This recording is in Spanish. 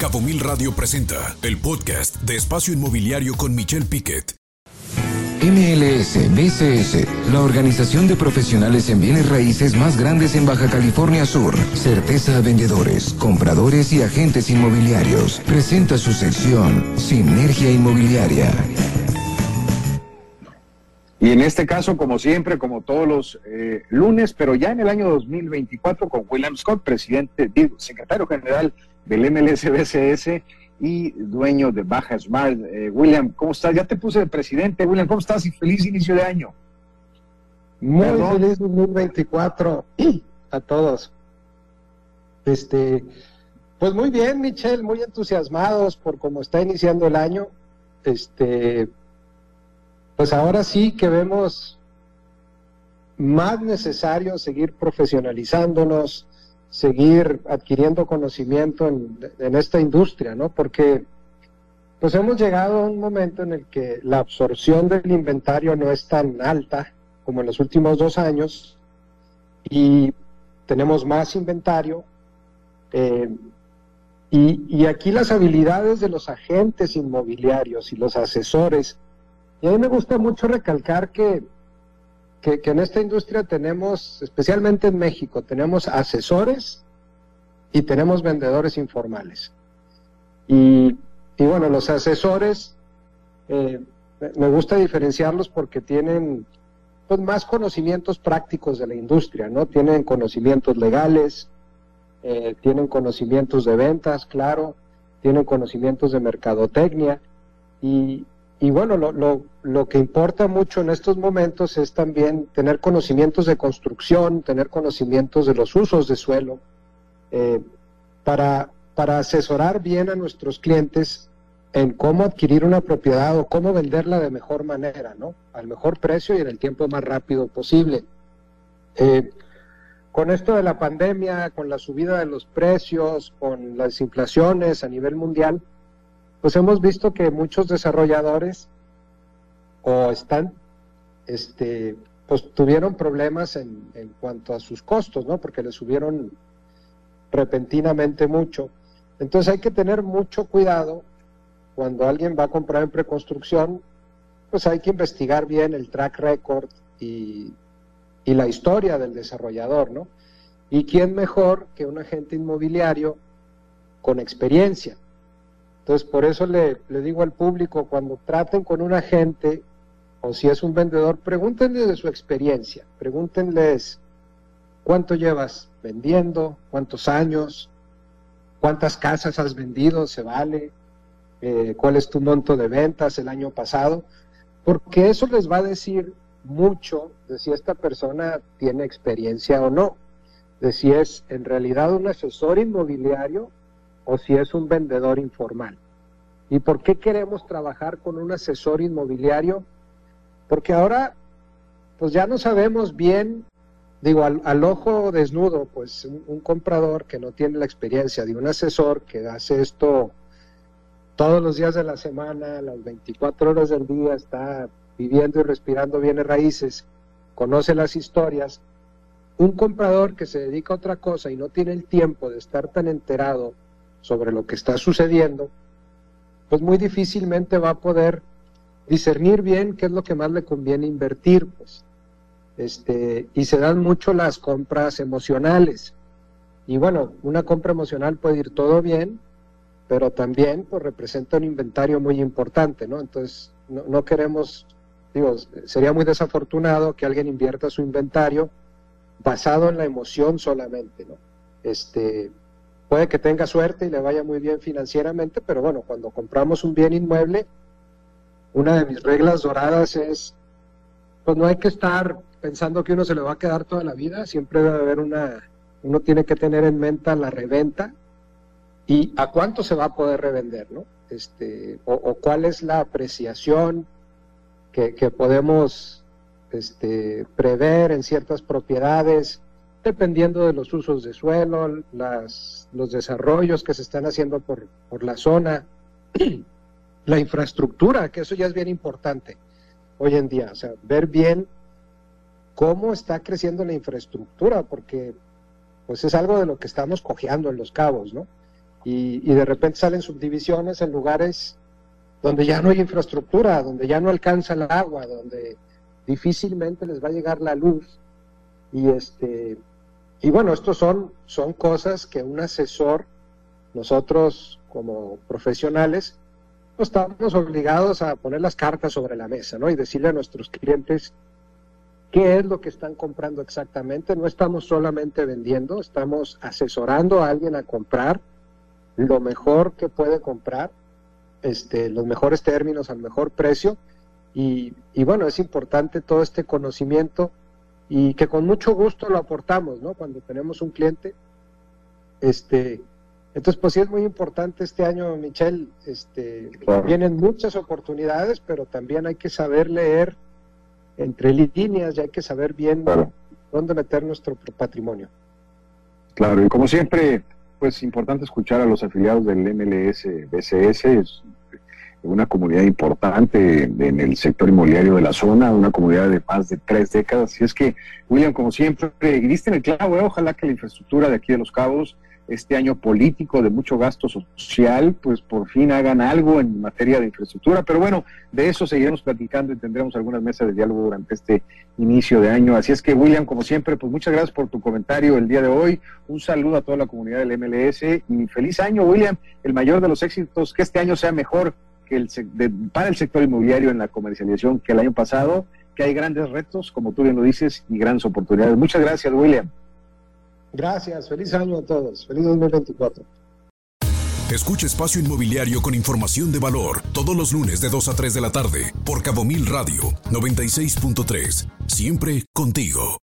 Cabo Mil Radio presenta el podcast de Espacio Inmobiliario con Michelle Piquet. MLS BCS, la organización de profesionales en bienes raíces más grandes en Baja California Sur. Certeza a vendedores, compradores y agentes inmobiliarios. Presenta su sección Sinergia Inmobiliaria. Y en este caso, como siempre, como todos los eh, lunes, pero ya en el año 2024, con William Scott, presidente, secretario general del MLSBCS y dueño de Baja Smart. Eh, William, ¿cómo estás? Ya te puse de presidente. William, ¿cómo estás? Y feliz inicio de año. Muy feliz 2024 a todos. Este, pues muy bien, Michelle, muy entusiasmados por cómo está iniciando el año. Este, pues ahora sí que vemos más necesario seguir profesionalizándonos, seguir adquiriendo conocimiento en, esta industria, ¿no? Porque pues hemos llegado a un momento en el que la absorción del inventario no es tan alta como en los últimos dos años y tenemos más inventario eh, y, y, aquí las habilidades de los agentes inmobiliarios y los asesores, y a mí me gusta mucho recalcar que que, en esta industria tenemos, especialmente en México, tenemos asesores y tenemos vendedores informales. Y, bueno, los asesores, eh, me gusta diferenciarlos porque tienen pues, más conocimientos prácticos de la industria, ¿no? Tienen conocimientos legales, eh, tienen conocimientos de ventas, claro, tienen conocimientos de mercadotecnia y, y bueno, lo, lo, lo, que importa mucho en estos momentos es también tener conocimientos de construcción, tener conocimientos de los usos de suelo, eh, para, para asesorar bien a nuestros clientes en cómo adquirir una propiedad o cómo venderla de mejor manera, ¿no? Al mejor precio y en el tiempo más rápido posible. Eh, con esto de la pandemia, con la subida de los precios, con las inflaciones a nivel mundial, pues hemos visto que muchos desarrolladores o están, este, pues tuvieron problemas en, cuanto a sus costos, ¿no? Porque le subieron repentinamente mucho. Entonces hay que tener mucho cuidado cuando alguien va a comprar en preconstrucción, pues hay que investigar bien el track record y, y la historia del desarrollador, ¿no? Y quién mejor que un agente inmobiliario con experiencia. Entonces, por eso le, digo al público, cuando traten con un agente o si es un vendedor, pregúntenle de su experiencia, pregúntenles cuánto llevas vendiendo, cuántos años, cuántas casas has vendido, se vale, eh, cuál es tu monto de ventas el año pasado, porque eso les va a decir mucho de si esta persona tiene experiencia o no, de si es en realidad un asesor inmobiliario o si es un vendedor informal. ¿Y por qué queremos trabajar con un asesor inmobiliario? Porque ahora, pues ya no sabemos bien, digo, al, ojo desnudo, pues un, comprador que no tiene la experiencia de un asesor que hace esto todos los días de la semana, las 24 horas del día, está viviendo y respirando bienes raíces, conoce las historias. Un comprador que se dedica a otra cosa y no tiene el tiempo de estar tan enterado sobre lo que está sucediendo, pues muy difícilmente va a poder discernir bien qué es lo que más le conviene invertir, pues. Este, y se dan mucho las compras emocionales. Y bueno, una compra emocional puede ir todo bien, pero también pues representa un inventario muy importante, ¿no? Entonces, no, no queremos, digo, sería muy desafortunado que alguien invierta su inventario basado en la emoción solamente, ¿no? Este, Puede que tenga suerte y le vaya muy bien financieramente, pero bueno, cuando compramos un bien inmueble, una de mis reglas doradas es, pues no hay que estar pensando que uno se le va a quedar toda la vida, siempre debe haber una, uno tiene que tener en mente la reventa y a cuánto se va a poder revender, ¿no? Este, o, cuál es la apreciación que, podemos este, prever en ciertas propiedades, dependiendo de los usos de suelo, las, los desarrollos que se están haciendo por, por la zona, la infraestructura, que eso ya es bien importante hoy en día, o sea, ver bien cómo está creciendo la infraestructura, porque pues es algo de lo que estamos cojeando en los cabos, ¿no? y, de repente salen subdivisiones en lugares donde ya no hay infraestructura, donde ya no alcanza el agua, donde difícilmente les va a llegar la luz. Y este y bueno, estos son, son cosas que un asesor, nosotros como profesionales, pues estamos obligados a poner las cartas sobre la mesa, ¿no? Y decirle a nuestros clientes qué es lo que están comprando exactamente. No estamos solamente vendiendo, estamos asesorando a alguien a comprar lo mejor que puede comprar, este, los mejores términos al mejor precio. Y, y bueno, es importante todo este conocimiento y que con mucho gusto lo aportamos, ¿no? Cuando tenemos un cliente, este, entonces pues sí es muy importante este año, Michelle, este, vienen muchas oportunidades, pero también hay que saber leer entre líneas y hay que saber bien dónde meter nuestro patrimonio. Claro, y como siempre, pues importante escuchar a los afiliados del MLS BCS, una comunidad importante en el sector inmobiliario de la zona, una comunidad de más de tres décadas. Y es que, William, como siempre, diste en el clavo, ¿eh? ojalá que la infraestructura de aquí de Los Cabos este año político de mucho gasto social, pues por fin hagan algo en materia de infraestructura. Pero bueno, de eso seguiremos platicando y tendremos algunas mesas de diálogo durante este inicio de año. Así es que, William, como siempre, pues muchas gracias por tu comentario el día de hoy. Un saludo a toda la comunidad del MLS y feliz año, William. El mayor de los éxitos, que este año sea mejor que el, para el sector inmobiliario en la comercialización que el año pasado, que hay grandes retos, como tú bien lo dices, y grandes oportunidades. Muchas gracias, William. Gracias, feliz año a todos, feliz 2024. Escucha Espacio Inmobiliario con información de valor todos los lunes de 2 a 3 de la tarde por Cabo Mil Radio 96.3. Siempre contigo.